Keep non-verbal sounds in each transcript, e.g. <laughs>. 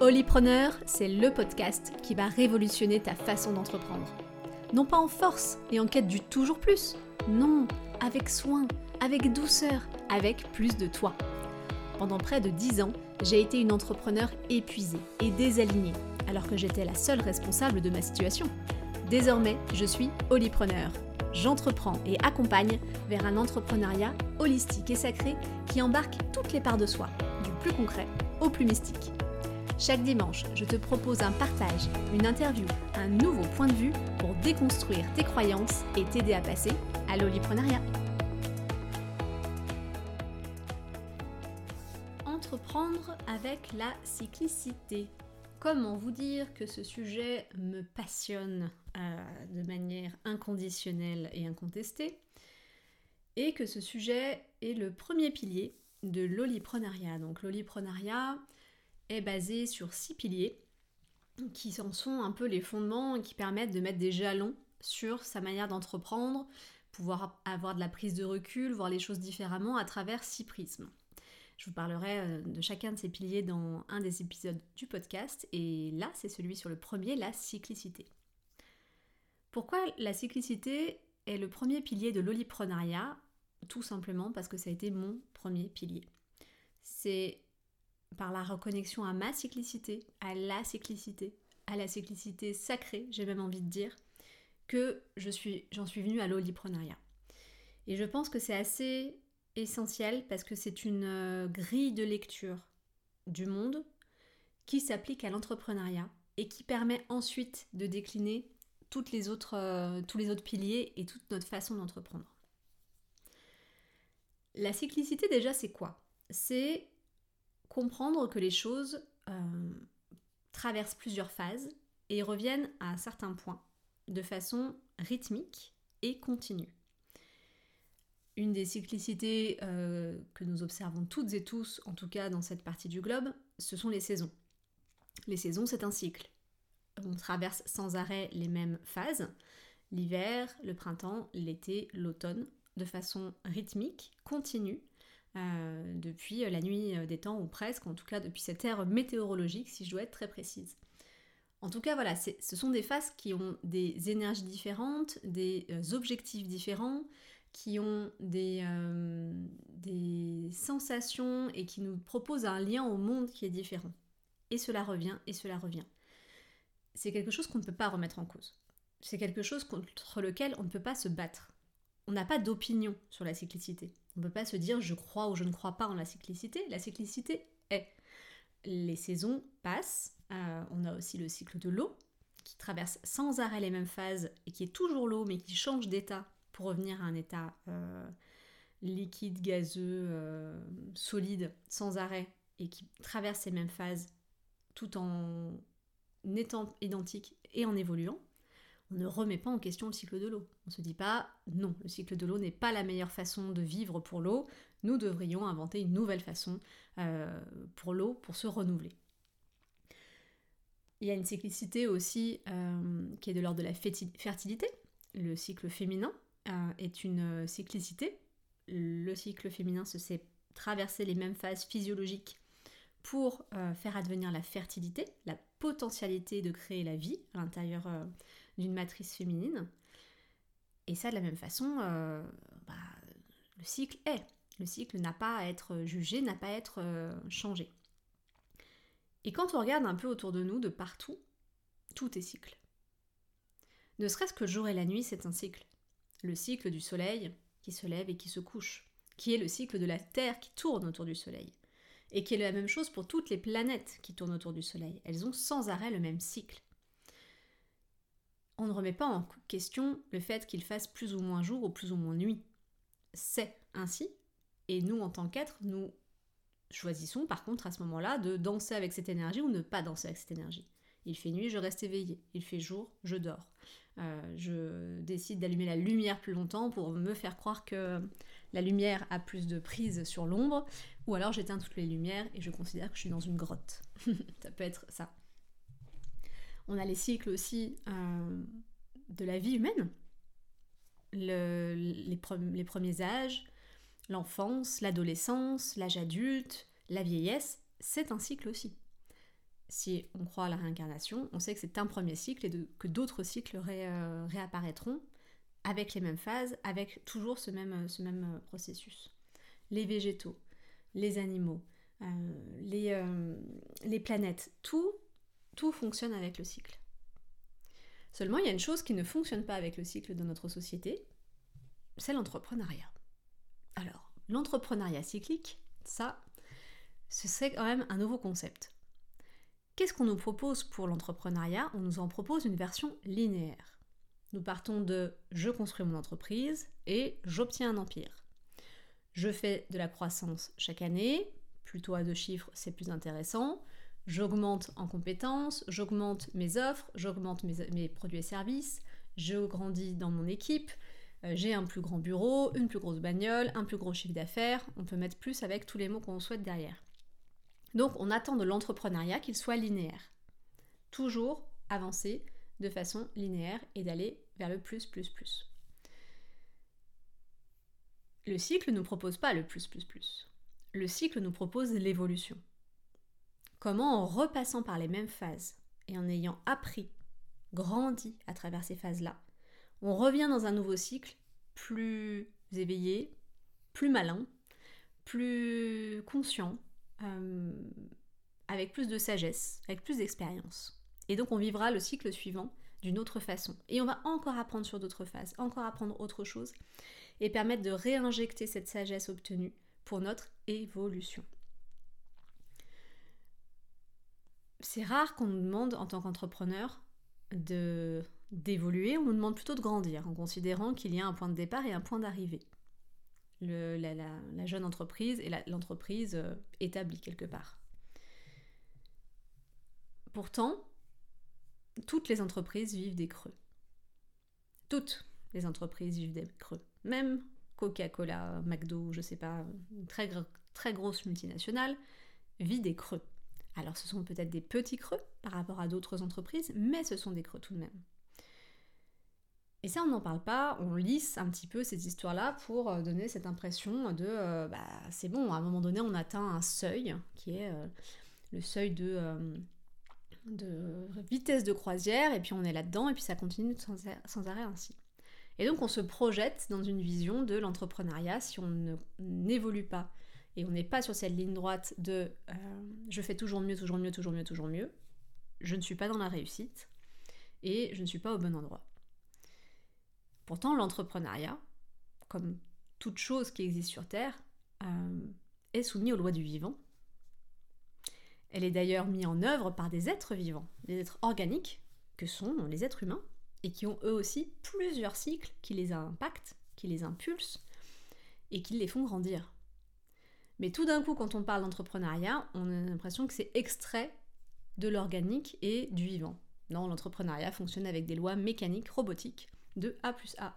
Holypreneur, c'est le podcast qui va révolutionner ta façon d'entreprendre. Non pas en force et en quête du toujours plus, non, avec soin, avec douceur, avec plus de toi. Pendant près de 10 ans, j'ai été une entrepreneur épuisée et désalignée, alors que j'étais la seule responsable de ma situation. Désormais, je suis Holypreneur. J'entreprends et accompagne vers un entrepreneuriat holistique et sacré qui embarque toutes les parts de soi, du plus concret au plus mystique. Chaque dimanche, je te propose un partage, une interview, un nouveau point de vue pour déconstruire tes croyances et t'aider à passer à l'oliprenariat. Entreprendre avec la cyclicité. Comment vous dire que ce sujet me passionne euh, de manière inconditionnelle et incontestée et que ce sujet est le premier pilier de l'oliprenariat. Donc l'oliprenariat, est basé sur six piliers qui en sont un peu les fondements et qui permettent de mettre des jalons sur sa manière d'entreprendre, pouvoir avoir de la prise de recul, voir les choses différemment à travers six prismes. Je vous parlerai euh, de chacun de ces piliers dans un des épisodes du podcast et là c'est celui sur le premier, la cyclicité. Pourquoi la cyclicité est le premier pilier de l'oliprenariat Tout simplement parce que ça a été mon premier pilier. C'est par la reconnexion à ma cyclicité, à la cyclicité, à la cyclicité sacrée, j'ai même envie de dire, que j'en suis venue à l'oliprenariat. Et je pense que c'est assez essentiel parce que c'est une euh, grille de lecture du monde qui s'applique à l'entrepreneuriat et qui permet ensuite de décliner euh, tous les autres piliers et toute notre façon d'entreprendre. La cyclicité déjà c'est quoi? C'est comprendre que les choses euh, traversent plusieurs phases et reviennent à un certain point de façon rythmique et continue. Une des cyclicités euh, que nous observons toutes et tous, en tout cas dans cette partie du globe, ce sont les saisons. Les saisons, c'est un cycle. On traverse sans arrêt les mêmes phases, l'hiver, le printemps, l'été, l'automne, de façon rythmique, continue, euh, depuis la nuit euh, des temps, ou presque, en tout cas depuis cette ère météorologique, si je dois être très précise. En tout cas, voilà, ce sont des phases qui ont des énergies différentes, des euh, objectifs différents, qui ont des sensations et qui nous proposent un lien au monde qui est différent. Et cela revient, et cela revient. C'est quelque chose qu'on ne peut pas remettre en cause. C'est quelque chose contre lequel on ne peut pas se battre. On n'a pas d'opinion sur la cyclicité. On ne peut pas se dire je crois ou je ne crois pas en la cyclicité. La cyclicité est. Les saisons passent. Euh, on a aussi le cycle de l'eau qui traverse sans arrêt les mêmes phases et qui est toujours l'eau mais qui change d'état pour revenir à un état euh, liquide, gazeux, euh, solide, sans arrêt et qui traverse ces mêmes phases tout en étant identique et en évoluant on ne remet pas en question le cycle de l'eau. On ne se dit pas non, le cycle de l'eau n'est pas la meilleure façon de vivre pour l'eau, nous devrions inventer une nouvelle façon euh, pour l'eau pour se renouveler. Il y a une cyclicité aussi euh, qui est de l'ordre de la fertilité. Le cycle féminin euh, est une cyclicité. Le cycle féminin se sait traverser les mêmes phases physiologiques pour faire advenir la fertilité, la potentialité de créer la vie à l'intérieur d'une matrice féminine. Et ça, de la même façon, euh, bah, le cycle est. Le cycle n'a pas à être jugé, n'a pas à être euh, changé. Et quand on regarde un peu autour de nous, de partout, tout est cycle. Ne serait-ce que jour et la nuit, c'est un cycle. Le cycle du soleil qui se lève et qui se couche, qui est le cycle de la Terre qui tourne autour du soleil, et qui est la même chose pour toutes les planètes qui tournent autour du soleil. Elles ont sans arrêt le même cycle on ne remet pas en question le fait qu'il fasse plus ou moins jour ou plus ou moins nuit. C'est ainsi, et nous en tant qu'êtres, nous choisissons par contre à ce moment-là de danser avec cette énergie ou ne pas danser avec cette énergie. Il fait nuit, je reste éveillé. Il fait jour, je dors. Euh, je décide d'allumer la lumière plus longtemps pour me faire croire que la lumière a plus de prise sur l'ombre, ou alors j'éteins toutes les lumières et je considère que je suis dans une grotte. <laughs> ça peut être ça. On a les cycles aussi euh, de la vie humaine, les, premiers âges, l'enfance, l'adolescence, l'âge adulte, la vieillesse, c'est un cycle aussi. si on croit à la réincarnation, on sait que c'est un premier cycle et que d'autres cycles euh, réapparaîtront avec les mêmes phases, avec toujours ce même, euh, processus. Les végétaux, les animaux, les planètes, tout, tout fonctionne avec le cycle. Seulement, il y a une chose qui ne fonctionne pas avec le cycle de notre société, c'est l'entrepreneuriat. Alors, l'entrepreneuriat cyclique, ça, ce serait quand même un nouveau concept. Qu'est-ce qu'on nous propose pour l'entrepreneuriat? On nous en propose une version linéaire. Nous partons de je construis mon entreprise et j'obtiens un empire. Je fais de la croissance chaque année, plutôt à deux chiffres, c'est plus intéressant. J'augmente en compétences, j'augmente mes offres, j'augmente mes, produits et services, je grandis dans mon équipe, euh, j'ai un plus grand bureau, une plus grosse bagnole, un plus gros chiffre d'affaires, on peut mettre plus avec tous les mots qu'on souhaite derrière. Donc on attend de l'entrepreneuriat qu'il soit linéaire. Toujours avancer de façon linéaire et d'aller vers le plus, plus, plus. Le cycle ne nous propose pas le plus, plus, plus. Le cycle nous propose l'évolution. Comment en repassant par les mêmes phases et en ayant appris, grandi à travers ces phases-là, on revient dans un nouveau cycle plus éveillé, plus malin, plus conscient, euh, avec plus de sagesse, avec plus d'expérience. Et donc on vivra le cycle suivant d'une autre façon. Et on va encore apprendre sur d'autres phases, encore apprendre autre chose, et permettre de réinjecter cette sagesse obtenue pour notre évolution. C'est rare qu'on nous demande en tant qu'entrepreneur de d'évoluer, on nous demande plutôt de grandir, en considérant qu'il y a un point de départ et un point d'arrivée la, jeune entreprise et l'entreprise euh, établie quelque part. Pourtant, toutes les entreprises vivent des creux. Toutes les entreprises vivent des creux. Même Coca-Cola, McDo, je sais pas, une très, très grosse multinationale, vit des creux. Alors ce sont peut-être des petits creux par rapport à d'autres entreprises, mais ce sont des creux tout de même. Et ça, on n'en parle pas, on lisse un petit peu ces histoires-là pour euh, donner cette impression de euh, bah, c'est bon, à un moment donné, on atteint un seuil qui est euh, le seuil de, vitesse de croisière, et puis on est là-dedans, et puis ça continue sans, arrêt ainsi. Et donc, on se projette dans une vision de l'entrepreneuriat si on n'évolue pas et on n'est pas sur cette ligne droite de je fais toujours mieux, toujours mieux, toujours mieux, toujours mieux, je ne suis pas dans la réussite et je ne suis pas au bon endroit. Pourtant, l'entrepreneuriat, comme toute chose qui existe sur Terre, euh, est soumis aux lois du vivant. Elle est d'ailleurs mise en œuvre par des êtres vivants, des êtres organiques, que sont les êtres humains, et qui ont eux aussi plusieurs cycles qui les impactent, qui les impulsent, et qui les font grandir. Mais tout d'un coup, quand on parle d'entrepreneuriat, on a l'impression que c'est extrait de l'organique et du vivant. Non, l'entrepreneuriat fonctionne avec des lois mécaniques, robotiques, de A plus A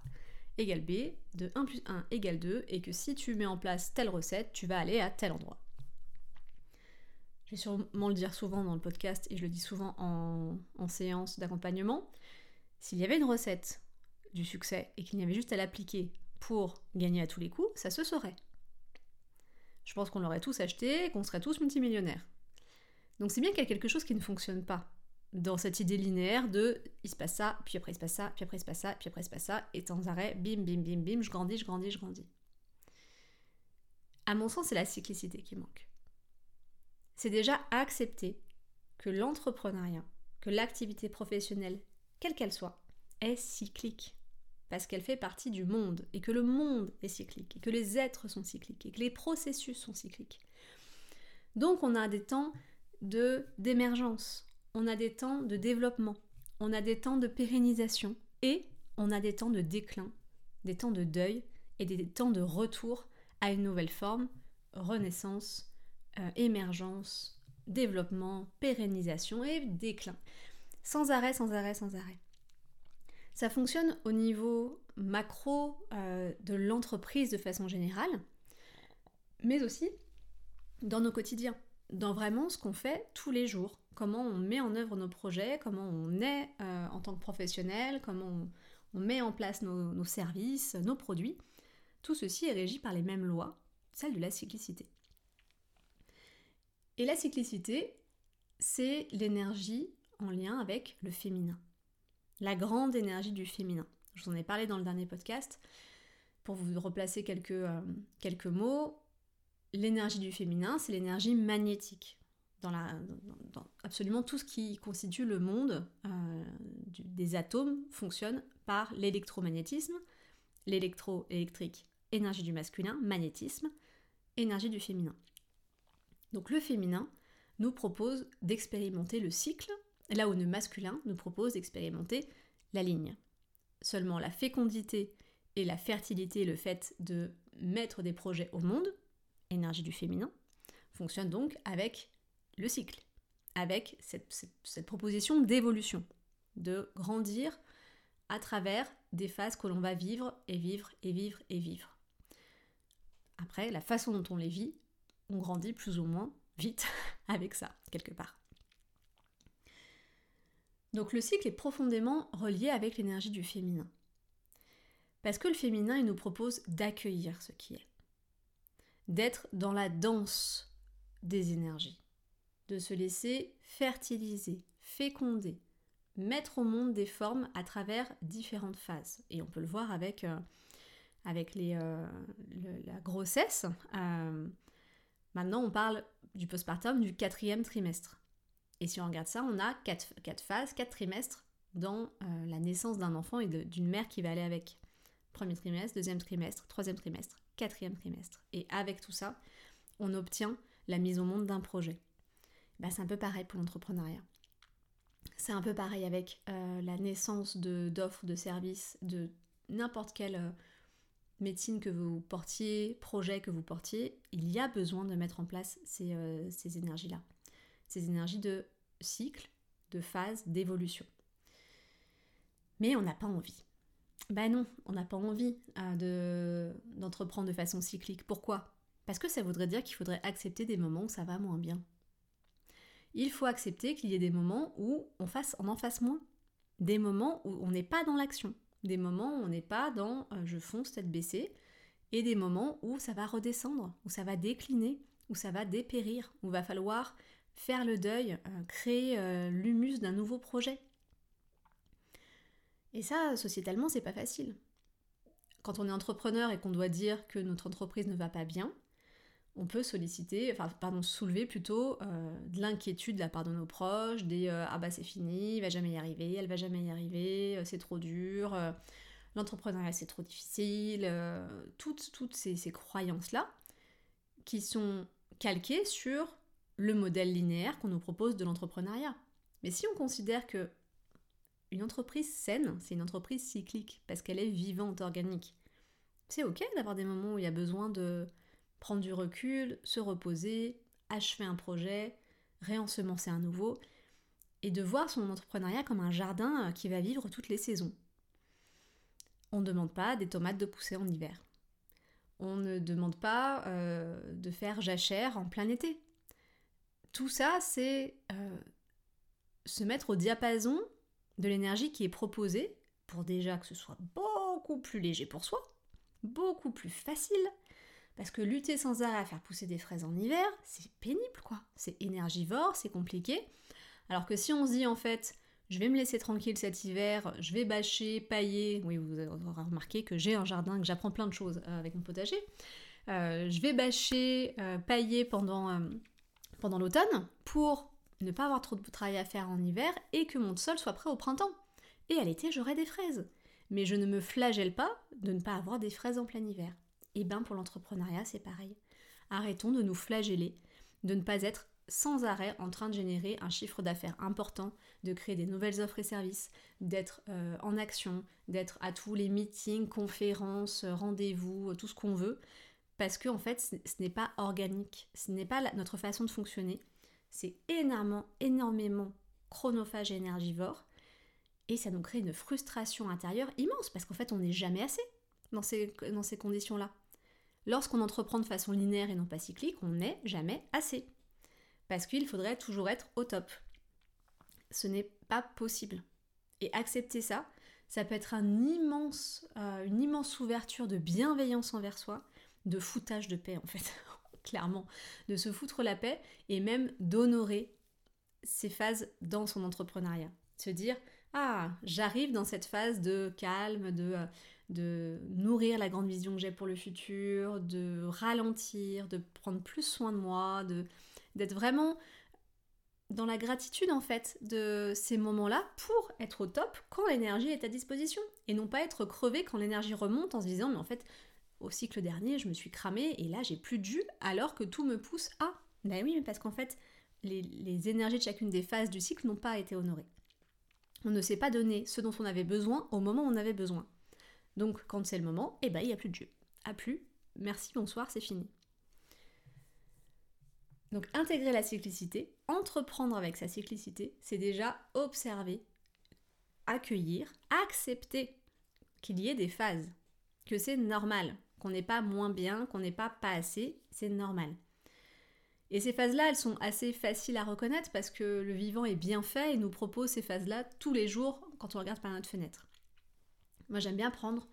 égale B, de 1 plus 1 égale 2, et que si tu mets en place telle recette, tu vas aller à tel endroit. Je vais sûrement le dire souvent dans le podcast et je le dis souvent en, séance d'accompagnement. S'il y avait une recette du succès et qu'il n'y avait juste à l'appliquer pour gagner à tous les coups, ça se saurait. Je pense qu'on l'aurait tous acheté et qu'on serait tous multimillionnaires. Donc c'est bien qu'il y a quelque chose qui ne fonctionne pas dans cette idée linéaire de il se passe ça, puis après il se passe ça, puis après il se passe ça, puis après il se passe ça, et sans arrêt, bim, bim, bim, bim, je grandis, je grandis, je grandis. À mon sens, c'est la cyclicité qui manque. C'est déjà accepter que l'entrepreneuriat, que l'activité professionnelle, quelle qu'elle soit, est cyclique. Parce qu'elle fait partie du monde, et que le monde est cyclique, et que les êtres sont cycliques, et que les processus sont cycliques. Donc on a des temps de d'émergence, on a des temps de développement, on a des temps de pérennisation et on a des temps de déclin, des temps de deuil et des temps de retour à une nouvelle forme, renaissance, euh, émergence, développement, pérennisation et déclin. Sans arrêt, sans arrêt, sans arrêt. Ça fonctionne au niveau macro euh, de l'entreprise de façon générale, mais aussi dans nos quotidiens, dans vraiment ce qu'on fait tous les jours comment on met en œuvre nos projets, comment on est euh, en tant que professionnel, comment on, met en place nos, services, nos produits. Tout ceci est régi par les mêmes lois, celles de la cyclicité. Et la cyclicité, c'est l'énergie en lien avec le féminin. La grande énergie du féminin. Je vous en ai parlé dans le dernier podcast. Pour vous replacer quelques, euh, mots, l'énergie du féminin, c'est l'énergie magnétique. Absolument tout ce qui constitue le monde euh, des atomes fonctionne par l'électromagnétisme, l'électro-électrique, énergie du masculin, magnétisme, énergie du féminin. Donc le féminin nous propose d'expérimenter le cycle, là où le masculin nous propose d'expérimenter la ligne. Seulement la fécondité et la fertilité, le fait de mettre des projets au monde, énergie du féminin, fonctionnent donc avec le cycle, avec cette, cette proposition d'évolution, de grandir à travers des phases que l'on va vivre et vivre et vivre et vivre. Après, la façon dont on les vit, on grandit plus ou moins vite <laughs> avec ça, quelque part. Donc le cycle est profondément relié avec l'énergie du féminin. Parce que le féminin, il nous propose d'accueillir ce qui est. D'être dans la danse des énergies. De se laisser fertiliser, féconder, mettre au monde des formes à travers différentes phases. Et on peut le voir avec, euh, avec euh, la grossesse. Euh, maintenant, on parle du postpartum du quatrième trimestre. Et si on regarde ça, on a quatre, phases, quatre trimestres dans la naissance d'un enfant et d'une mère qui va aller avec. Premier trimestre, deuxième trimestre, troisième trimestre, quatrième trimestre. Et avec tout ça, on obtient la mise au monde d'un projet. Bah, c'est un peu pareil pour l'entrepreneuriat. C'est un peu pareil avec euh, la naissance d'offres de, services de n'importe quelle euh, médecine que vous portiez, projet que vous portiez, il y a besoin de mettre en place ces, euh, ces énergies-là. Ces énergies de cycle, de phase, d'évolution. Mais on n'a pas envie. Ben non, on n'a pas envie d'entreprendre de façon cyclique. Pourquoi? Parce que ça voudrait dire qu'il faudrait accepter des moments où ça va moins bien il faut accepter qu'il y ait des moments où on, fasse, en fasse moins. Des moments où on n'est pas dans l'action. Des moments où on n'est pas dans euh, je fonce tête baissée. Et des moments où ça va redescendre, où ça va décliner, où ça va dépérir, où va falloir faire le deuil, euh, créer euh, l'humus d'un nouveau projet. Et ça, sociétalement, c'est pas facile. Quand on est entrepreneur et qu'on doit dire que notre entreprise ne va pas bien, on peut solliciter, enfin pardon, soulever plutôt euh, de l'inquiétude de la part de nos proches, des ah bah c'est fini, il va jamais y arriver, elle va jamais y arriver, c'est trop dur, l'entrepreneuriat c'est trop difficile, toutes, toutes ces, ces croyances-là qui sont calquées sur le modèle linéaire qu'on nous propose de l'entrepreneuriat. Mais si on considère que une entreprise saine, c'est une entreprise cyclique parce qu'elle est vivante, organique, c'est ok d'avoir des moments où il y a besoin de prendre du recul, se reposer, achever un projet, réensemencer un nouveau, et de voir son entrepreneuriat comme un jardin euh, qui va vivre toutes les saisons. On ne demande pas des tomates de pousser en hiver. On ne demande pas euh, de faire jachère en plein été. Tout ça, c'est euh, se mettre au diapason de l'énergie qui est proposée pour déjà que ce soit beaucoup plus léger pour soi, beaucoup plus facile, parce que lutter sans arrêt à faire pousser des fraises en hiver, c'est pénible quoi. C'est énergivore, c'est compliqué. Alors que si on se dit en fait, je vais me laisser tranquille cet hiver, je vais bâcher, pailler, oui vous aurez remarqué que j'ai un jardin, que j'apprends plein de choses euh, avec mon potager. Euh, je vais bâcher, pailler pendant, pendant l'automne pour ne pas avoir trop de travail à faire en hiver et que mon sol soit prêt au printemps. Et à l'été, j'aurai des fraises. Mais je ne me flagelle pas de ne pas avoir des fraises en plein hiver. Et eh bien pour l'entrepreneuriat, c'est pareil. Arrêtons de nous flageller, de ne pas être sans arrêt en train de générer un chiffre d'affaires important, de créer des nouvelles offres et services, d'être euh, en action, d'être à tous les meetings, conférences, rendez-vous, tout ce qu'on veut, parce que fait, ce n'est pas organique, ce n'est pas notre façon de fonctionner. C'est énormément, énormément chronophage et énergivore, et ça nous crée une frustration intérieure immense, parce qu'en fait, on n'est jamais assez dans ces, conditions-là. Lorsqu'on entreprend de façon linéaire et non pas cyclique, on n'est jamais assez. Parce qu'il faudrait toujours être au top. Ce n'est pas possible. Et accepter ça, ça peut être euh, une immense ouverture de bienveillance envers soi, de foutage de paix en fait, <laughs> clairement, de se foutre la paix et même d'honorer ces phases dans son entrepreneuriat. Se dire, ah, j'arrive dans cette phase de calme, de, euh, de nourrir la grande vision que j'ai pour le futur, de ralentir, de prendre plus soin de moi, de d'être vraiment dans la gratitude en fait de ces moments-là pour être au top quand l'énergie est à disposition et non pas être crevé quand l'énergie remonte en se disant mais en fait au cycle dernier je me suis cramé et là j'ai plus de jus alors que tout me pousse à. Ben oui mais parce qu'en fait les, les énergies de chacune des phases du cycle n'ont pas été honorées. On ne s'est pas donné ce dont on avait besoin au moment où on avait besoin. Donc quand c'est le moment, eh ben il n'y a plus de jus. A plus, merci, bonsoir, c'est fini. Donc intégrer la cyclicité, entreprendre avec sa cyclicité, c'est déjà observer, accueillir, accepter qu'il y ait des phases, que c'est normal, qu'on n'est pas moins bien, qu'on n'est pas pas assez, c'est normal. Et ces phases-là, elles sont assez faciles à reconnaître parce que le vivant est bien fait et nous propose ces phases-là tous les jours quand on regarde par notre fenêtre. Moi, j'aime bien prendre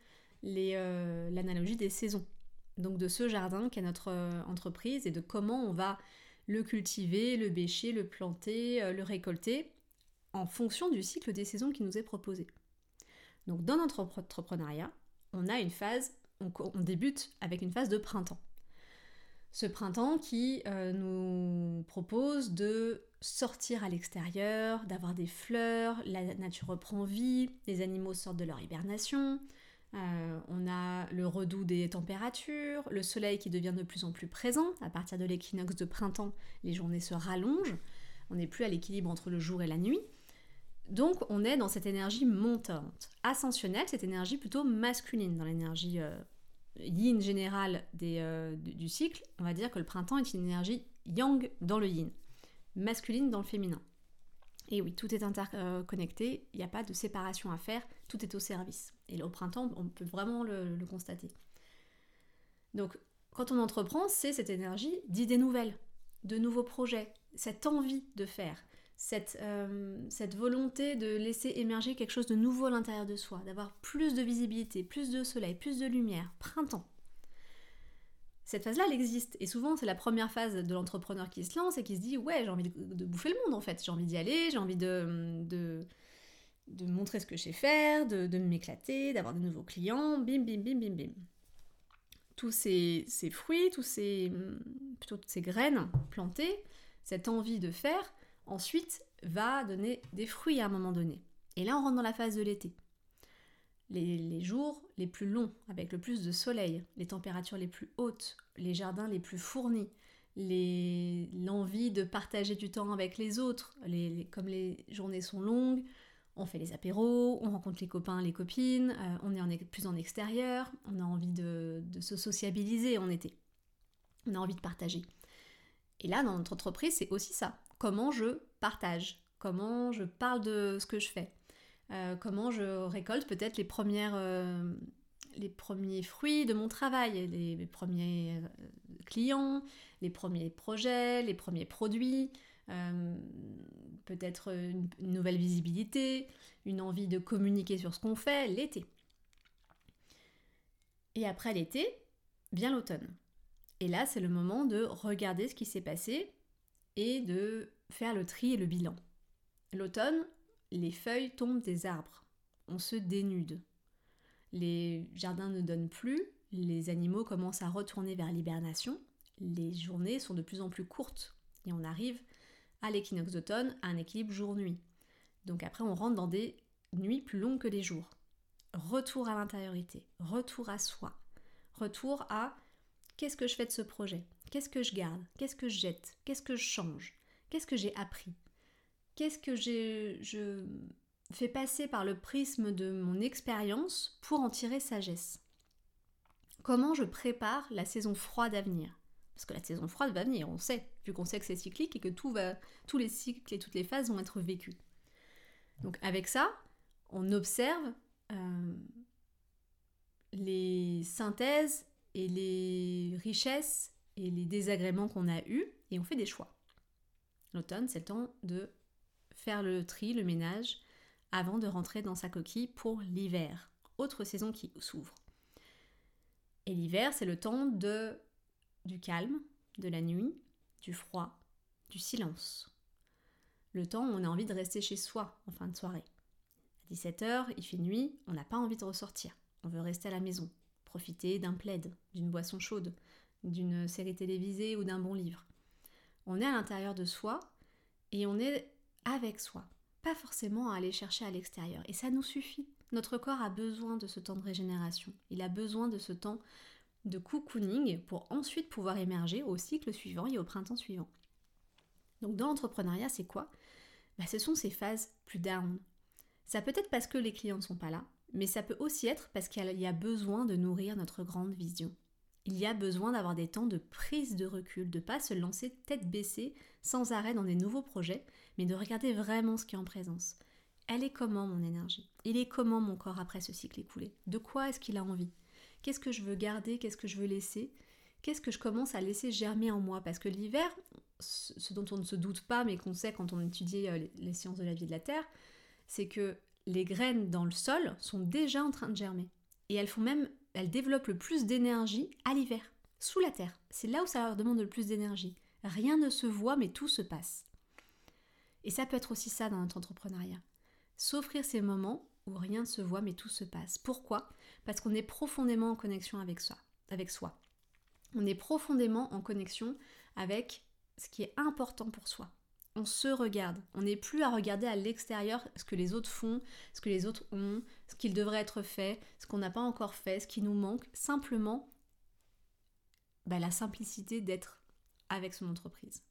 euh, l'analogie des saisons. Donc de ce jardin qu'est notre euh, entreprise et de comment on va le cultiver, le bêcher, le planter, euh, le récolter en fonction du cycle des saisons qui nous est proposé. Donc dans notre entrepreneuriat, on a une phase, on débute avec une phase de printemps ce printemps qui euh, nous propose de sortir à l'extérieur, d'avoir des fleurs, la nature reprend vie, les animaux sortent de leur hibernation, euh, on a le redout des températures, le soleil qui devient de plus en plus présent. À partir de l'équinoxe de printemps, les journées se rallongent, on n'est plus à l'équilibre entre le jour et la nuit. Donc on est dans cette énergie montante, ascensionnelle, cette énergie plutôt masculine, dans l'énergie euh, yin général euh, du, cycle, on va dire que le printemps est une énergie yang dans le yin, masculine dans le féminin. Et oui, tout est interconnecté, il n'y a pas de séparation à faire, tout est au service. Et au printemps, on peut vraiment le constater. Donc, quand on entreprend, c'est cette énergie d'idées nouvelles, de nouveaux projets, cette envie de faire, euh, cette, volonté de laisser émerger quelque chose de nouveau à l'intérieur de soi, d'avoir plus de visibilité, plus de soleil, plus de lumière, printemps. Cette phase-là, elle existe. Et souvent, c'est la première phase de l'entrepreneur qui se lance et qui se dit Ouais, j'ai envie de, bouffer le monde en fait. J'ai envie d'y aller, j'ai envie de, montrer ce que je sais faire, de, m'éclater, d'avoir de nouveaux clients. Bim, bim, bim, bim, bim. Tous ces, ces fruits, tous ces, plutôt toutes ces graines plantées, cette envie de faire, ensuite va donner des fruits à un moment donné. Et là, on rentre dans la phase de l'été. Les, jours les plus longs, avec le plus de soleil, les températures les plus hautes, les jardins les plus fournis, l'envie de partager du temps avec les autres, comme les journées sont longues, on fait les apéros, on rencontre les copains, les copines, euh, on est plus en extérieur, on a envie de se sociabiliser en été. On a envie de partager. Et là, dans notre entreprise, c'est aussi ça comment je partage, comment je parle de ce que je fais, euh, comment je récolte peut-être euh, les premiers fruits de mon travail, les, premiers euh, clients, les premiers projets, les premiers produits, peut-être une, nouvelle visibilité, une envie de communiquer sur ce qu'on fait l'été. Et après l'été, vient l'automne. Et là, c'est le moment de regarder ce qui s'est passé et de faire le tri et le bilan. L'automne, les feuilles tombent des arbres. On se dénude. Les jardins ne donnent plus, les animaux commencent à retourner vers l'hibernation, les journées sont de plus en plus courtes et on arrive à l'équinoxe d'automne à un équilibre jour-nuit. Donc après on rentre dans des nuits plus longues que les jours. Retour à l'intériorité, retour à soi, retour à qu'est-ce que je fais de ce projet? Qu'est-ce que je garde? Qu'est-ce que je jette? Qu'est-ce que je change? Qu'est-ce que j'ai appris? Qu'est-ce que je fais passer par le prisme de mon expérience pour en tirer sagesse? Comment je prépare la saison froide à venir? Parce que la saison froide va venir, on sait, vu qu'on sait que c'est cyclique et que tout va, tous les cycles et toutes les phases vont être vécus. Donc avec ça, on observe euh, les synthèses et les richesses et les désagréments qu'on a eus et on fait des choix. L'automne, c'est le temps de faire le tri, le ménage, avant de rentrer dans sa coquille pour l'hiver, autre saison qui s'ouvre. Et l'hiver, c'est le temps de du calme, de la nuit, du froid, du silence. le temps où on a envie de rester chez soi en fin de soirée. À 17h, il fait nuit, on n'a pas envie de ressortir. On veut rester à la maison, profiter d'un plaid, d'une boisson chaude, d'une série télévisée ou d'un bon livre. On est à l'intérieur de soi et on est avec soi, pas forcément à aller chercher à l'extérieur. Et ça nous suffit. Notre corps a besoin de ce temps de régénération. Il a besoin de ce temps de cocooning pour ensuite pouvoir émerger au cycle suivant et au printemps suivant. Donc dans l'entrepreneuriat, c'est quoi? Bah, Ce sont ces phases plus down. Ça peut être parce que les clients ne sont pas là, mais ça peut aussi être parce qu'il y a besoin de nourrir notre grande vision. Il y a besoin d'avoir des temps de prise de recul, de pas se lancer tête baissée sans arrêt dans des nouveaux projets, mais de regarder vraiment ce qui est en présence. Elle est comment mon énergie? Il est comment mon corps après ce cycle écoulé? De quoi est-ce qu'il a envie? Qu'est-ce que je veux garder? Qu'est-ce que je veux laisser? Qu'est-ce que je commence à laisser germer en moi? Parce que l'hiver, ce dont on ne se doute pas, mais qu'on sait quand on étudie euh, les sciences de la vie de la Terre, c'est que les graines dans le sol sont déjà en train de germer. Et elles font même, elles développent le plus d'énergie à l'hiver, sous la terre. C'est là où ça leur demande le plus d'énergie. Rien ne se voit, mais tout se passe. Et ça peut être aussi ça dans notre entrepreneuriat. S'offrir ces moments où rien ne se voit, mais tout se passe. Pourquoi? Parce qu'on est profondément en connexion avec soi, avec soi. On est profondément en connexion avec ce qui est important pour soi. On se regarde. On n'est plus à regarder à l'extérieur ce que les autres font, ce que les autres ont, ce qu'il devrait être fait, ce qu'on n'a pas encore fait, ce qui nous manque. Simplement, bah, la simplicité d'être avec son entreprise.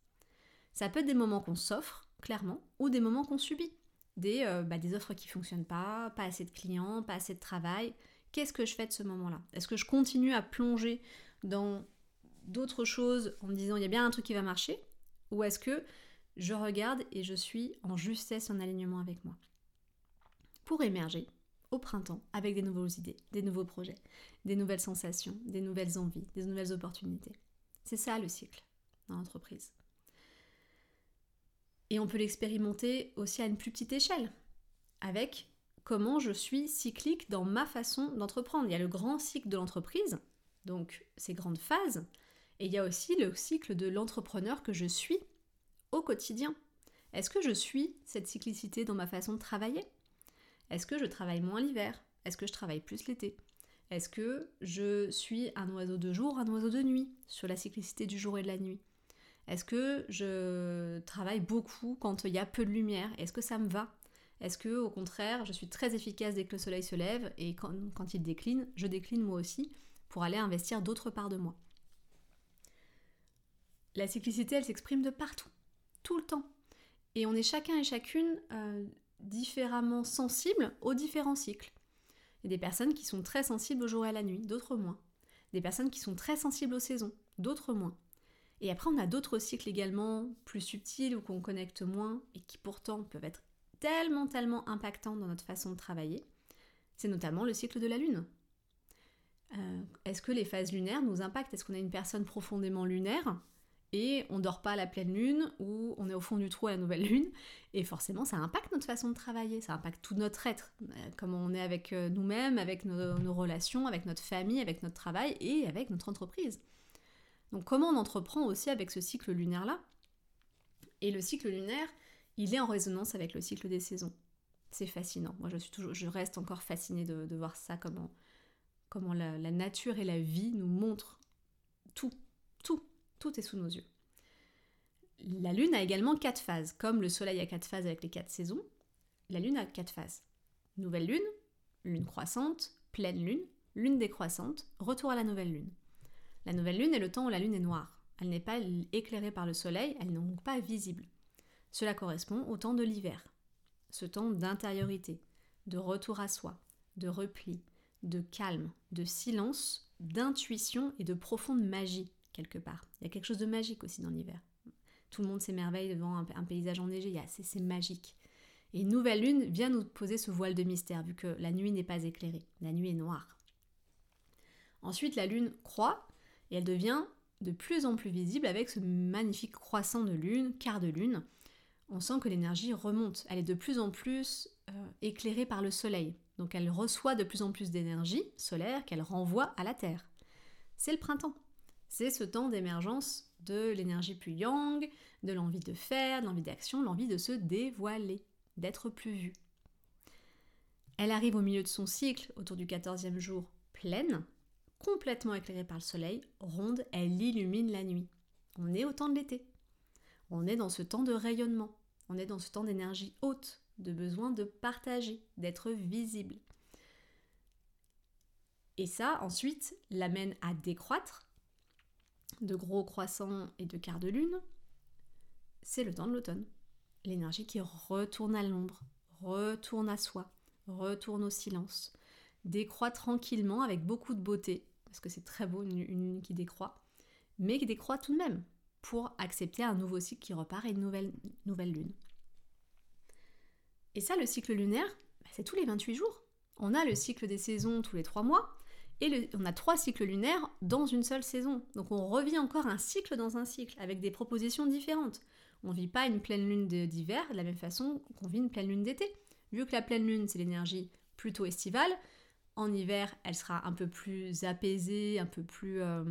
Ça peut être des moments qu'on s'offre, clairement, ou des moments qu'on subit. Des, euh, bah, des offres qui ne fonctionnent pas, pas assez de clients, pas assez de travail. Qu'est-ce que je fais de ce moment-là? Est-ce que je continue à plonger dans d'autres choses en me disant il y a bien un truc qui va marcher? Ou est-ce que je regarde et je suis en justesse, en alignement avec moi Pour émerger au printemps avec des nouvelles idées, des nouveaux projets, des nouvelles sensations, des nouvelles envies, des nouvelles opportunités. C'est ça le cycle dans l'entreprise. Et on peut l'expérimenter aussi à une plus petite échelle, avec comment je suis cyclique dans ma façon d'entreprendre. Il y a le grand cycle de l'entreprise, donc ces grandes phases, et il y a aussi le cycle de l'entrepreneur que je suis au quotidien. Est-ce que je suis cette cyclicité dans ma façon de travailler? Est-ce que je travaille moins l'hiver? Est-ce que je travaille plus l'été? Est-ce que je suis un oiseau de jour, un oiseau de nuit sur la cyclicité du jour et de la nuit? Est-ce que je travaille beaucoup quand il y a peu de lumière? Est-ce que ça me va? Est-ce que au contraire, je suis très efficace dès que le soleil se lève et quand, il décline, je décline moi aussi pour aller investir d'autre part de moi? La cyclicité, elle s'exprime de partout le temps. Et on est chacun et chacune euh, différemment sensibles aux différents cycles. Il y a des personnes qui sont très sensibles au jour et à la nuit, d'autres moins. Des personnes qui sont très sensibles aux saisons, d'autres moins. Et après, on a d'autres cycles également plus subtils ou qu'on connecte moins et qui pourtant peuvent être tellement, tellement impactants dans notre façon de travailler. C'est notamment le cycle de la Lune. Euh, est-ce que les phases lunaires nous impactent? Est-ce qu'on a une personne profondément lunaire? Et on dort pas à la pleine lune ou on est au fond du trou à la nouvelle lune et forcément ça impacte notre façon de travailler, ça impacte tout notre être, euh, comment on est avec euh, nous-mêmes, avec nos, relations, avec notre famille, avec notre travail et avec notre entreprise. Donc comment on entreprend aussi avec ce cycle lunaire là Et le cycle lunaire, il est en résonance avec le cycle des saisons. C'est fascinant. Moi je suis toujours, je reste encore fascinée de, voir ça comment comment la nature et la vie nous montrent tout, tout tout est sous nos yeux. La Lune a également quatre phases. Comme le Soleil a quatre phases avec les quatre saisons, la Lune a quatre phases. Nouvelle Lune, Lune croissante, pleine Lune, Lune décroissante, retour à la nouvelle Lune. La nouvelle Lune est le temps où la Lune est noire. Elle n'est pas éclairée par le Soleil, elle n'est donc pas visible. Cela correspond au temps de l'hiver. Ce temps d'intériorité, de retour à soi, de repli, de calme, de silence, d'intuition et de profonde magie Il y a quelque chose de magique aussi dans l'hiver. Tout le monde s'émerveille devant un, paysage enneigé, c'est magique. Et une nouvelle lune vient nous poser ce voile de mystère, vu que la nuit n'est pas éclairée, la nuit est noire. Ensuite, la lune croît et elle devient de plus en plus visible avec ce magnifique croissant de lune, quart de lune. On sent que l'énergie remonte, elle est de plus en plus euh, éclairée par le soleil. Donc elle reçoit de plus en plus d'énergie solaire qu'elle renvoie à la Terre. C'est le printemps c'est ce temps d'émergence de l'énergie plus yang, de l'envie de faire, de l'envie d'action, l'envie de se dévoiler, d'être plus vue. Elle arrive au milieu de son cycle, autour du 14e jour, pleine, complètement éclairée par le soleil, ronde, elle illumine la nuit. On est au temps de l'été. On est dans ce temps de rayonnement. On est dans ce temps d'énergie haute, de besoin de partager, d'être visible. Et ça, ensuite, l'amène à décroître de gros croissants et de quarts de lune. C'est le temps de l'automne. L'énergie qui retourne à l'ombre, retourne à soi, retourne au silence, décroît tranquillement avec beaucoup de beauté, parce que c'est très beau une, lune qui décroît, mais qui décroît tout de même pour accepter un nouveau cycle qui repart et une nouvelle, nouvelle lune. Et ça, le cycle lunaire, bah, c'est tous les 28 jours. On a le cycle des saisons tous les 3 mois, et on a trois cycles lunaires dans une seule saison. Donc on revit encore un cycle dans un cycle, avec des propositions différentes. On ne vit pas une pleine lune d'hiver de la même façon qu'on vit une pleine lune d'été. Vu que la pleine lune, c'est l'énergie plutôt estivale, en hiver, elle sera un peu plus apaisée, un peu plus euh,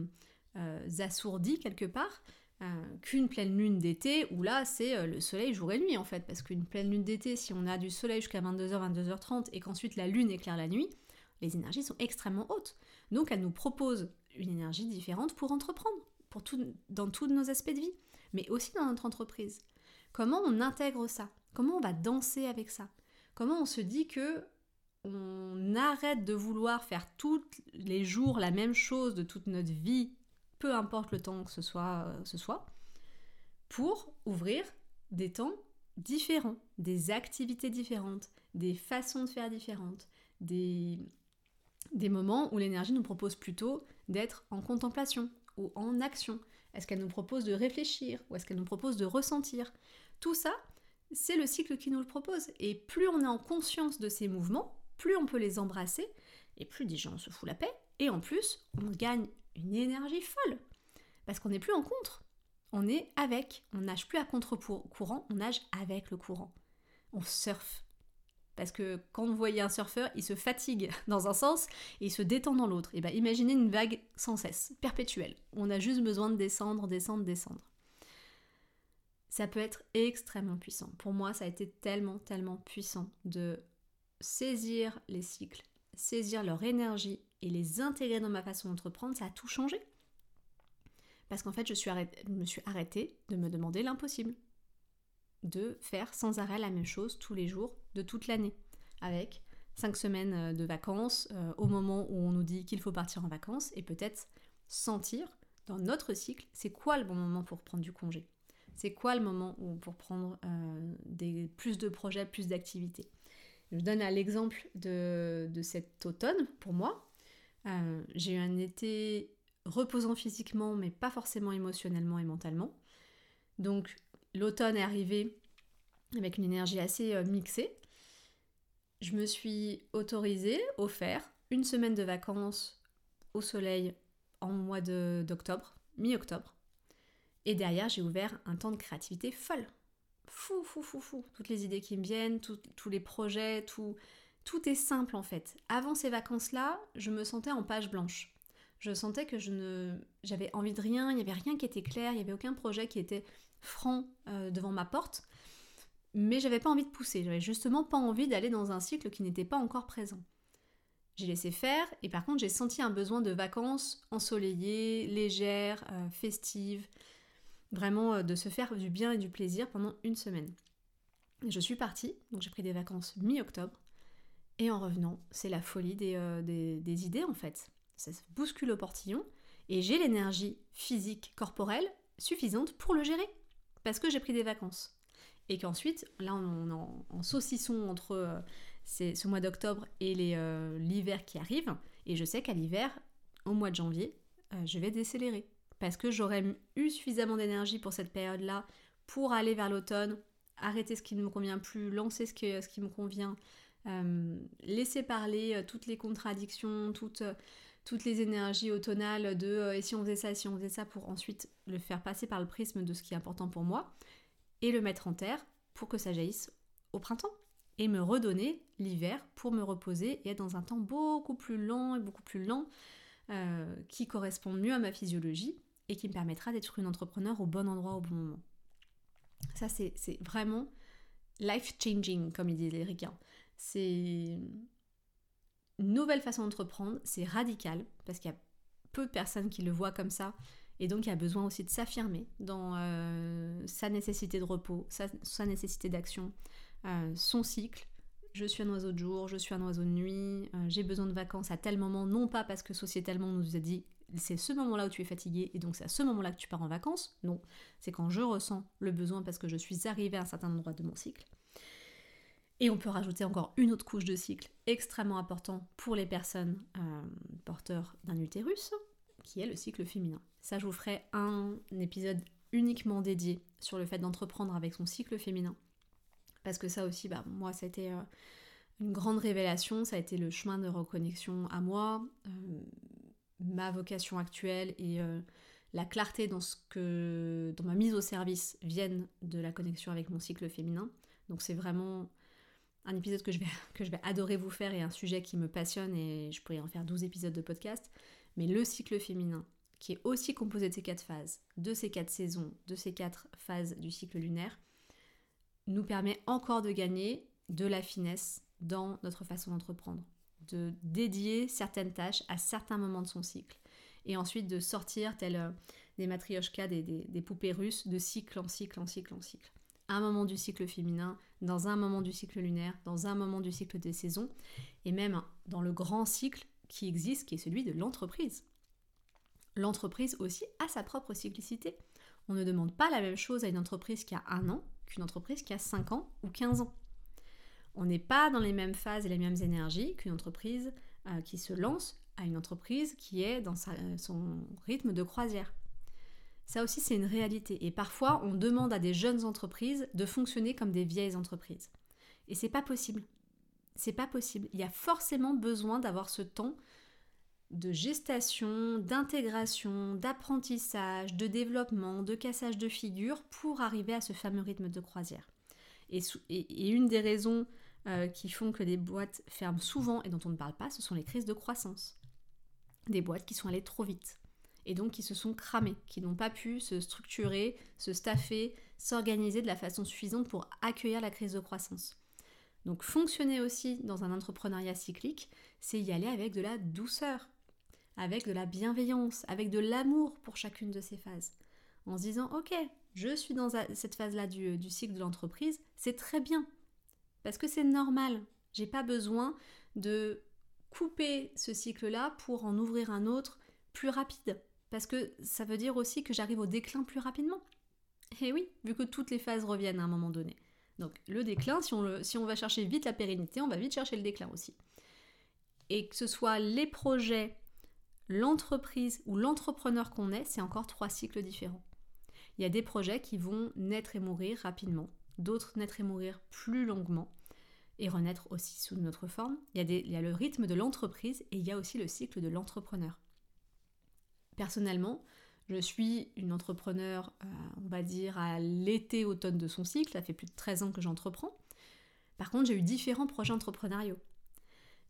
euh, assourdie quelque part, euh, qu'une pleine lune d'été, où là, c'est le soleil jour et nuit en fait. Parce qu'une pleine lune d'été, si on a du soleil jusqu'à 22h, 22h30, et qu'ensuite la lune éclaire la nuit, les énergies sont extrêmement hautes. Donc elle nous propose une énergie différente pour entreprendre, dans tous nos aspects de vie, mais aussi dans notre entreprise. Comment on intègre ça? Comment on va danser avec ça? Comment on se dit que on arrête de vouloir faire tous les jours la même chose de toute notre vie, peu importe le temps que ce soit, euh, ce soit pour ouvrir des temps différents, des activités différentes, des façons de faire différentes, des, des moments où l'énergie nous propose plutôt d'être en contemplation ou en action. Est-ce qu'elle nous propose de réfléchir ou est-ce qu'elle nous propose de ressentir? Tout ça, c'est le cycle qui nous le propose. Et plus on est en conscience de ces mouvements, plus on peut les embrasser, et plus déjà on se fout la paix, et en plus on gagne une énergie folle. Parce qu'on n'est plus en contre, on est avec, on nage plus à contre-courant, on nage avec le courant. On surfe. Parce que quand vous voyez un surfeur, il se fatigue <laughs> dans un sens et il se détend dans l'autre. Et bien imaginez une vague sans cesse, perpétuelle. On a juste besoin de descendre, descendre, descendre ça peut être extrêmement puissant. Pour moi, ça a été tellement, tellement puissant de saisir les cycles, saisir leur énergie et les intégrer dans ma façon d'entreprendre. Ça a tout changé. Parce qu'en fait, je, me suis arrêtée de me demander l'impossible. De faire sans arrêt la même chose tous les jours de toute l'année. Avec cinq semaines euh, de vacances euh, au moment où on nous dit qu'il faut partir en vacances et peut-être sentir dans notre cycle c'est quoi le bon moment pour prendre du congé? C'est quoi le moment pour prendre euh, plus de projets, plus d'activités? Je donne l'exemple de, cet automne pour moi. J'ai eu un été reposant physiquement, mais pas forcément émotionnellement et mentalement. Donc l'automne est arrivé avec une énergie assez euh, mixée. Je me suis autorisée, offert, une semaine de vacances au soleil en mois d'octobre, mi-octobre. Et derrière, j'ai ouvert un temps de créativité folle. Fou, fou, fou, fou. Toutes les idées qui me viennent, tous les projets, tout, tout est simple en fait. Avant ces vacances-là, je me sentais en page blanche. Je sentais que je ne, j'avais envie de rien, il n'y avait rien qui était clair, il n'y avait aucun projet qui était franc euh, devant ma porte. Mais j'avais pas envie de pousser, j'avais justement pas envie d'aller dans un cycle qui n'était pas encore présent. J'ai laissé faire et par contre j'ai senti un besoin de vacances ensoleillées, légères, euh, festives, Vraiment euh, de se faire du bien et du plaisir pendant une semaine. je suis partie, donc j'ai pris des vacances mi-octobre. Et en revenant, c'est la folie des, des, idées en fait. Ça se bouscule au portillon et j'ai l'énergie physique, corporelle suffisante pour le gérer. Parce que j'ai pris des vacances. Et qu'ensuite, là on est en, saucisson entre euh, ce mois d'octobre et l'hiver qui arrive. Et je sais qu'à l'hiver, au mois de janvier, je vais décélérer parce que j'aurais eu suffisamment d'énergie pour cette période-là pour aller vers l'automne, arrêter ce qui ne me convient plus, lancer ce qui, me convient, euh, laisser parler euh, toutes les contradictions, toutes, euh, toutes les énergies automnales de et si on faisait ça, et si on faisait ça, pour ensuite le faire passer par le prisme de ce qui est important pour moi, et le mettre en terre pour que ça jaillisse au printemps. Et me redonner l'hiver pour me reposer et être dans un temps beaucoup plus lent et beaucoup plus lent qui correspond mieux à ma physiologie et qui me permettra d'être une entrepreneur au bon endroit au bon moment. Ça, c'est vraiment life-changing, comme ils disent les ricains. C'est nouvelle façon d'entreprendre, c'est radical, parce qu'il y a peu de personnes qui le voient comme ça, et donc il y a besoin aussi de s'affirmer dans euh, sa nécessité de repos, sa, nécessité d'action, euh, son cycle. Je suis un oiseau de jour, je suis un oiseau de nuit, euh, j'ai besoin de vacances à tel moment, non pas parce que sociétalement on nous a dit c'est ce moment-là où tu es fatigué et donc c'est à ce moment-là que tu pars en vacances. Non, c'est quand je ressens le besoin parce que je suis arrivée à un certain endroit de mon cycle. Et on peut rajouter encore une autre couche de cycle extrêmement important pour les personnes euh, porteurs d'un utérus, qui est le cycle féminin. Ça, je vous ferai un épisode uniquement dédié sur le fait d'entreprendre avec son cycle féminin. Parce que ça aussi, bah, moi, ça a été euh, une grande révélation, ça a été le chemin de reconnexion à moi, euh, ma vocation actuelle et la clarté dans ce que dans ma mise au service viennent de la connexion avec mon cycle féminin. Donc c'est vraiment un épisode que je, vais, que je vais adorer vous faire et un sujet qui me passionne et je pourrais en faire 12 épisodes de podcast. Mais le cycle féminin, qui est aussi composé de ces quatre phases, de ces quatre saisons, de ces quatre phases du cycle lunaire, nous permet encore de gagner de la finesse dans notre façon d'entreprendre, de dédier certaines tâches à certains moments de son cycle, et ensuite de sortir, tel euh, des matrioshkas, des, des poupées russes, de cycle en cycle en cycle en cycle un moment du cycle féminin, dans un moment du cycle lunaire, dans un moment du cycle des saisons, et même dans le grand cycle qui existe, qui est celui de l'entreprise. L'entreprise aussi a sa propre cyclicité. On ne demande pas la même chose à une entreprise qui a un an qu'une entreprise qui a 5 ans ou 15 ans. On n'est pas dans les mêmes phases et les mêmes énergies qu'une entreprise euh, qui se lance à une entreprise qui est dans son rythme de croisière. Ça aussi, c'est une réalité. Et parfois, on demande à des jeunes entreprises de fonctionner comme des vieilles entreprises. Et c'est pas possible. C'est pas possible. Il y a forcément besoin d'avoir ce temps de gestation, d'intégration, d'apprentissage, de développement, de cassage de figure pour arriver à ce fameux rythme de croisière. Et, une des raisons euh, qui font que des boîtes ferment souvent et dont on ne parle pas, ce sont les crises de croissance. Des boîtes qui sont allées trop vite et donc qui se sont cramés, qui n'ont pas pu se structurer, se staffer, s'organiser de la façon suffisante pour accueillir la crise de croissance. Donc fonctionner aussi dans un entrepreneuriat cyclique, c'est y aller avec de la douceur, avec de la bienveillance, avec de l'amour pour chacune de ces phases. En se disant, ok, je suis dans cette phase-là du, du cycle de l'entreprise, c'est très bien, parce que c'est normal. J'ai pas besoin de couper ce cycle-là pour en ouvrir un autre plus rapide parce que ça veut dire aussi que j'arrive au déclin plus rapidement. Et oui, vu que toutes les phases reviennent à un moment donné. Donc le déclin, si on, va chercher vite la pérennité, on va vite chercher le déclin aussi. Et que ce soit les projets, l'entreprise ou l'entrepreneur qu'on est, c'est encore trois cycles différents. Il y a des projets qui vont naître et mourir rapidement, d'autres naître et mourir plus longuement, et renaître aussi sous une autre forme. Il y a le rythme de l'entreprise et il y a aussi le cycle de l'entrepreneur. Personnellement, je suis une entrepreneur, euh, on va dire, à l'été-automne de son cycle. Ça fait plus de 13 ans que j'entreprends. Par contre, j'ai eu différents projets entrepreneuriaux.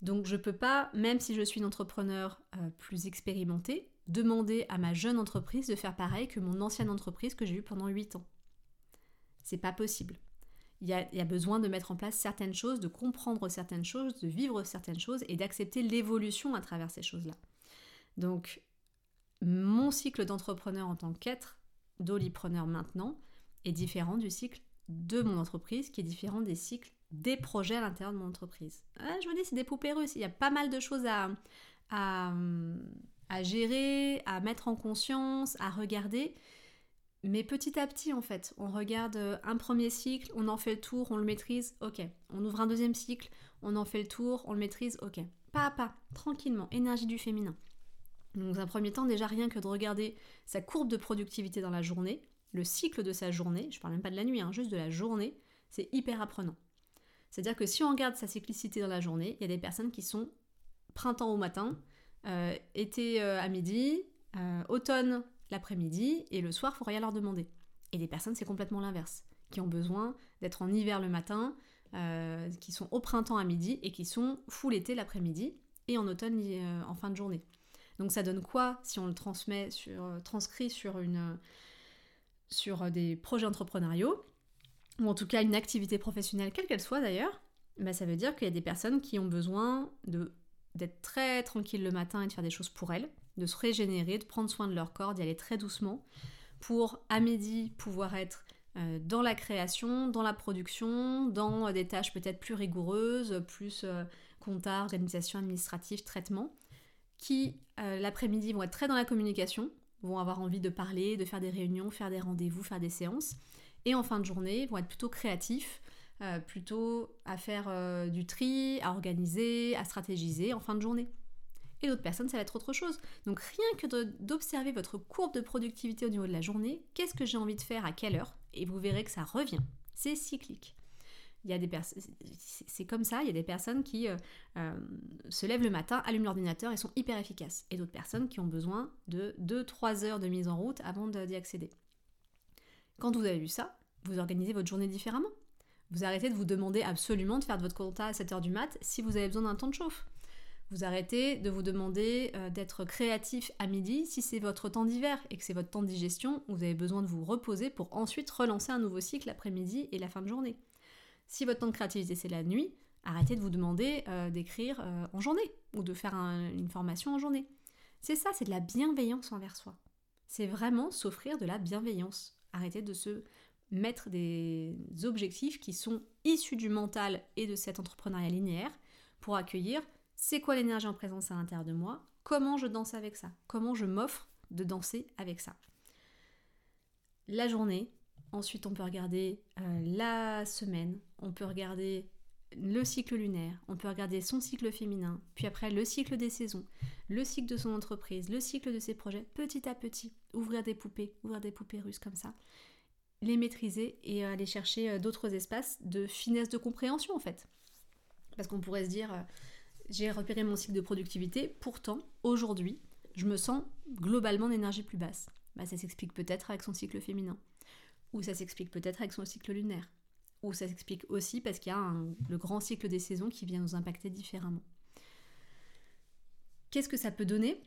Donc je ne peux pas, même si je suis une entrepreneur euh, plus expérimentée, demander à ma jeune entreprise de faire pareil que mon ancienne entreprise que j'ai eue pendant 8 ans. C'est pas possible. Il y, a, il y, a, besoin de mettre en place certaines choses, de comprendre certaines choses, de vivre certaines choses et d'accepter l'évolution à travers ces choses-là. Donc mon cycle d'entrepreneur en tant qu'être, d'olipreneur maintenant, est différent du cycle de mon entreprise, qui est différent des cycles des projets à l'intérieur de mon entreprise. Ah, je vous dis, c'est des poupées russes. Il y a pas mal de choses à, à, gérer, à mettre en conscience, à regarder. Mais petit à petit, en fait, on regarde un premier cycle, on en fait le tour, on le maîtrise, ok. On ouvre un deuxième cycle, on en fait le tour, on le maîtrise, ok. Pas à pas, tranquillement, énergie du féminin. Donc, dans un premier temps, déjà rien que de regarder sa courbe de productivité dans la journée, le cycle de sa journée, je parle même pas de la nuit, hein, juste de la journée, c'est hyper apprenant. C'est-à-dire que si on regarde sa cyclicité dans la journée, il y a des personnes qui sont printemps au matin, euh, été euh, à midi, euh, automne l'après-midi, et le soir, il faut rien leur demander. Et des personnes, c'est complètement l'inverse, qui ont besoin d'être en hiver le matin, qui sont au printemps à midi, et qui sont full été l'après-midi, et en automne en fin de journée. Donc ça donne quoi si on le transmet sur, transcrit sur, une, sur des projets entrepreneuriaux, ou en tout cas une activité professionnelle, quelle qu'elle soit d'ailleurs bah, Ça veut dire qu'il y a des personnes qui ont besoin d'être très tranquilles le matin et de faire des choses pour elles, de se régénérer, de prendre soin de leur corps, d'y aller très doucement, pour à midi pouvoir être euh, dans la création, dans la production, dans des tâches peut-être plus rigoureuses, plus euh, compta, organisation administrative, traitement, qui euh, l'après-midi vont être très dans la communication, vont avoir envie de parler, de faire des réunions, faire des rendez-vous, faire des séances, et en fin de journée vont être plutôt créatifs, plutôt à faire du tri, à organiser, à stratégiser en fin de journée et d'autres personnes, ça va être autre chose. Donc rien que d'observer votre courbe de productivité au niveau de la journée, qu'est-ce que j'ai envie de faire à quelle heure, et vous verrez que ça revient. C'est cyclique. Il y a des c'est comme ça, il y a des personnes qui euh, euh, se lèvent le matin, allument l'ordinateur et sont hyper efficaces. Et d'autres personnes qui ont besoin de 2-3 heures de mise en route avant d'y accéder. Quand vous avez vu ça, vous organisez votre journée différemment. Vous arrêtez de vous demander absolument de faire de votre compta à 7h du mat si vous avez besoin d'un temps de chauffe. Vous arrêtez de vous demander euh, d'être créatif à midi si c'est votre temps d'hiver et que c'est votre temps de digestion, vous avez besoin de vous reposer pour ensuite relancer un nouveau cycle l'après-midi et la fin de journée. Si votre temps de créativité c'est la nuit, arrêtez de vous demander euh, d'écrire euh, en journée ou de faire une formation en journée. C'est ça, c'est de la bienveillance envers soi. C'est vraiment s'offrir de la bienveillance. Arrêtez de se mettre des objectifs qui sont issus du mental et de cet entrepreneuriat linéaire pour accueillir c'est quoi l'énergie en présence à l'intérieur de moi, comment je danse avec ça, comment je m'offre de danser avec ça. La journée, ensuite on peut regarder euh, la semaine, on peut regarder le cycle lunaire, on peut regarder son cycle féminin, puis après le cycle des saisons, le cycle de son entreprise, le cycle de ses projets, petit à petit, ouvrir des poupées, ouvrir des poupées russes comme ça, les maîtriser et aller chercher euh, d'autres espaces de finesse de compréhension en fait. Parce qu'on pourrait se dire, euh, j'ai repéré mon cycle de productivité, pourtant, aujourd'hui, je me sens globalement d'énergie plus basse. Bah, ça s'explique peut-être avec son cycle féminin, ou ça s'explique peut-être avec son cycle lunaire, ou ça s'explique aussi parce qu'il y a le grand cycle des saisons qui vient nous impacter différemment. Qu'est-ce que ça peut donner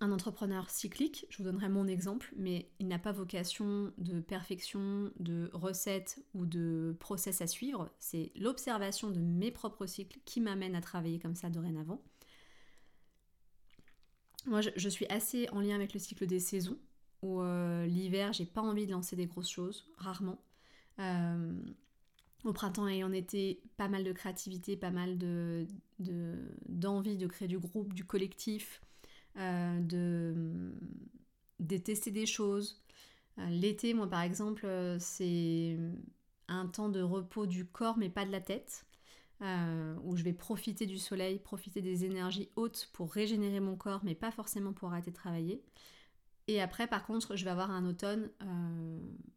un entrepreneur cyclique, je vous donnerai mon exemple, mais il n'a pas vocation de perfection, de recette ou de process à suivre. C'est l'observation de mes propres cycles qui m'amène à travailler comme ça dorénavant. Moi, je, suis assez en lien avec le cycle des saisons, euh, l'hiver, j'ai pas envie de lancer des grosses choses, rarement. Euh, au printemps et en été, pas mal de créativité, pas mal de, d'envie de créer du groupe, du collectif, euh, de, tester des choses. L'été, moi par exemple, c'est un temps de repos du corps mais pas de la tête. où je vais profiter du soleil, profiter des énergies hautes pour régénérer mon corps, mais pas forcément pour arrêter de travailler. Et après, par contre, je vais avoir un automne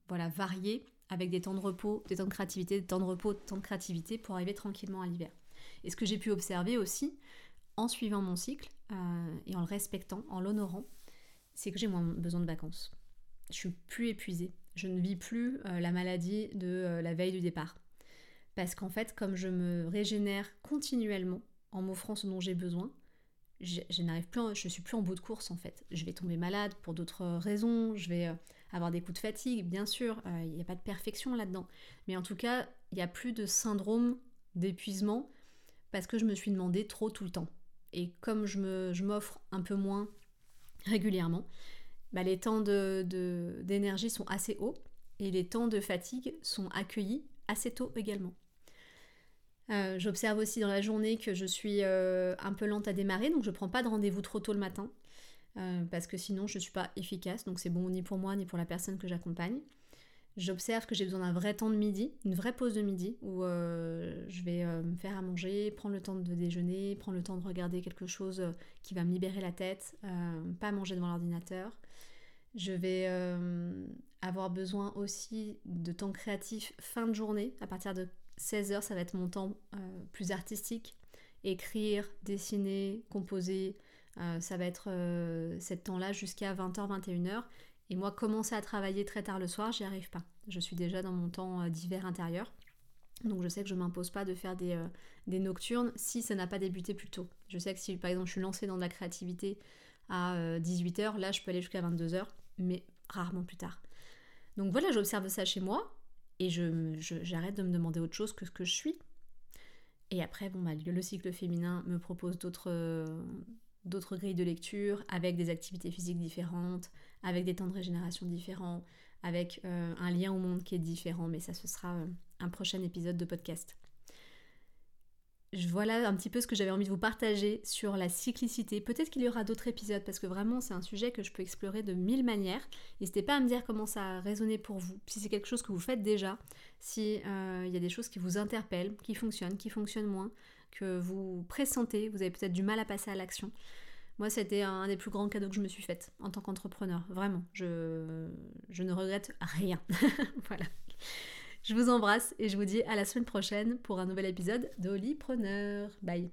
voilà, varié, avec des temps de repos, des temps de créativité, des temps de repos, des temps de créativité, pour arriver tranquillement à l'hiver. Et ce que j'ai pu observer aussi, en suivant mon cycle euh, et en le respectant, en l'honorant, c'est que j'ai moins besoin de vacances. Je suis plus épuisée. Je ne vis plus euh, la maladie de euh, la veille du départ. Parce qu'en fait, comme je me régénère continuellement en m'offrant ce dont j'ai besoin, je, n'arrive plus, je suis plus en bout de course en fait. Je vais tomber malade pour d'autres raisons, je vais avoir des coups de fatigue, bien sûr, il n'y a pas de perfection là-dedans. Mais en tout cas, il n'y a plus de syndrome d'épuisement parce que je me suis demandé trop tout le temps. Et comme je m'offre un peu moins régulièrement, bah, les temps d'énergie sont assez hauts et les temps de fatigue sont accueillis assez tôt également. Euh, j'observe aussi dans la journée que je suis euh, un peu lente à démarrer, donc je ne prends pas de rendez-vous trop tôt le matin, euh, parce que sinon je ne suis pas efficace, donc c'est bon ni pour moi ni pour la personne que j'accompagne. J'observe que j'ai besoin d'un vrai temps de midi, une vraie pause de midi où je vais me faire à manger, prendre le temps de déjeuner, prendre le temps de regarder quelque chose qui va me libérer la tête, pas manger devant l'ordinateur. Je vais avoir besoin aussi de temps créatif fin de journée. À partir de 16h, ça va être mon temps plus artistique. Écrire, dessiner, composer, ça va être cet temps-là jusqu'à 20h, 21h. Et moi, commencer à travailler très tard le soir, j'y arrive pas. Je suis déjà dans mon temps euh, d'hiver intérieur. Donc je sais que je m'impose pas de faire des, euh, des, nocturnes si ça n'a pas débuté plus tôt. Je sais que si par exemple je suis lancée dans de la créativité à 18h, là je peux aller jusqu'à 22h, mais rarement plus tard. Donc voilà, j'observe ça chez moi et j'arrête de me demander autre chose que ce que je suis. Et après, bon, bah, le cycle féminin me propose d'autres d'autres grilles de lecture avec des activités physiques différentes, avec des temps de régénération différents, avec euh, un lien au monde qui est différent, mais ça ce sera euh, un prochain épisode de podcast. Voilà un petit peu ce que j'avais envie de vous partager sur la cyclicité. Peut-être qu'il y aura d'autres épisodes parce que vraiment c'est un sujet que je peux explorer de mille manières. N'hésitez pas à me dire comment ça a résonné pour vous, si c'est quelque chose que vous faites déjà, si euh, il y a des choses qui vous interpellent, qui fonctionnent, qui fonctionnent moins, que vous pressentez, vous avez peut-être du mal à passer à l'action. Moi, c'était un des plus grands cadeaux que je me suis fait en tant qu'entrepreneur. Vraiment, je, je ne regrette rien. <laughs> voilà. Je vous embrasse et je vous dis à la semaine prochaine pour un nouvel épisode d'Olipreneur. Bye